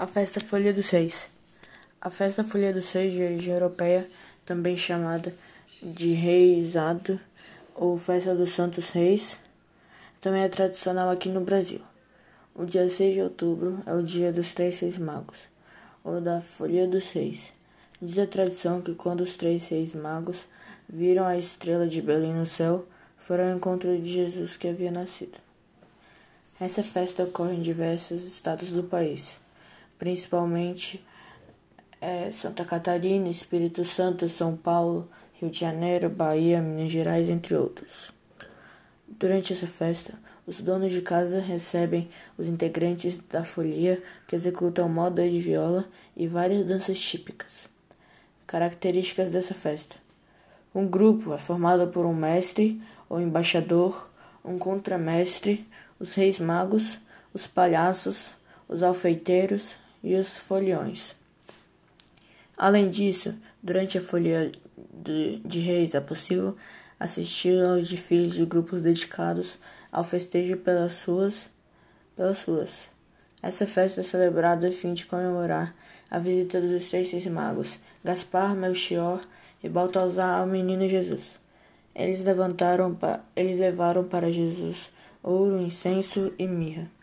A festa Folha dos Reis. A festa Folha dos Reis de origem europeia, também chamada de Reisado ou Festa dos Santos Reis, também é tradicional aqui no Brasil. O dia 6 de outubro é o dia dos Três Reis Magos, ou da Folha dos Reis. Diz a tradição que quando os três reis magos viram a estrela de Belém no céu, foram ao encontro de Jesus que havia nascido. Essa festa ocorre em diversos estados do país principalmente é, Santa Catarina, Espírito Santo, São Paulo, Rio de Janeiro, Bahia, Minas Gerais, entre outros. Durante essa festa, os donos de casa recebem os integrantes da folia que executam moda de viola e várias danças típicas. Características dessa festa: um grupo é formado por um mestre ou embaixador, um contramestre, os reis magos, os palhaços, os alfeiteiros, e os foliões. Além disso, durante a folia de, de reis é possível assistir aos desfiles de grupos dedicados ao festejo pelas ruas, pelas ruas. Essa festa é celebrada a fim de comemorar a visita dos três reis magos, Gaspar, Melchior e Baltazar ao menino Jesus. Eles, levantaram eles levaram para Jesus ouro, incenso e mirra.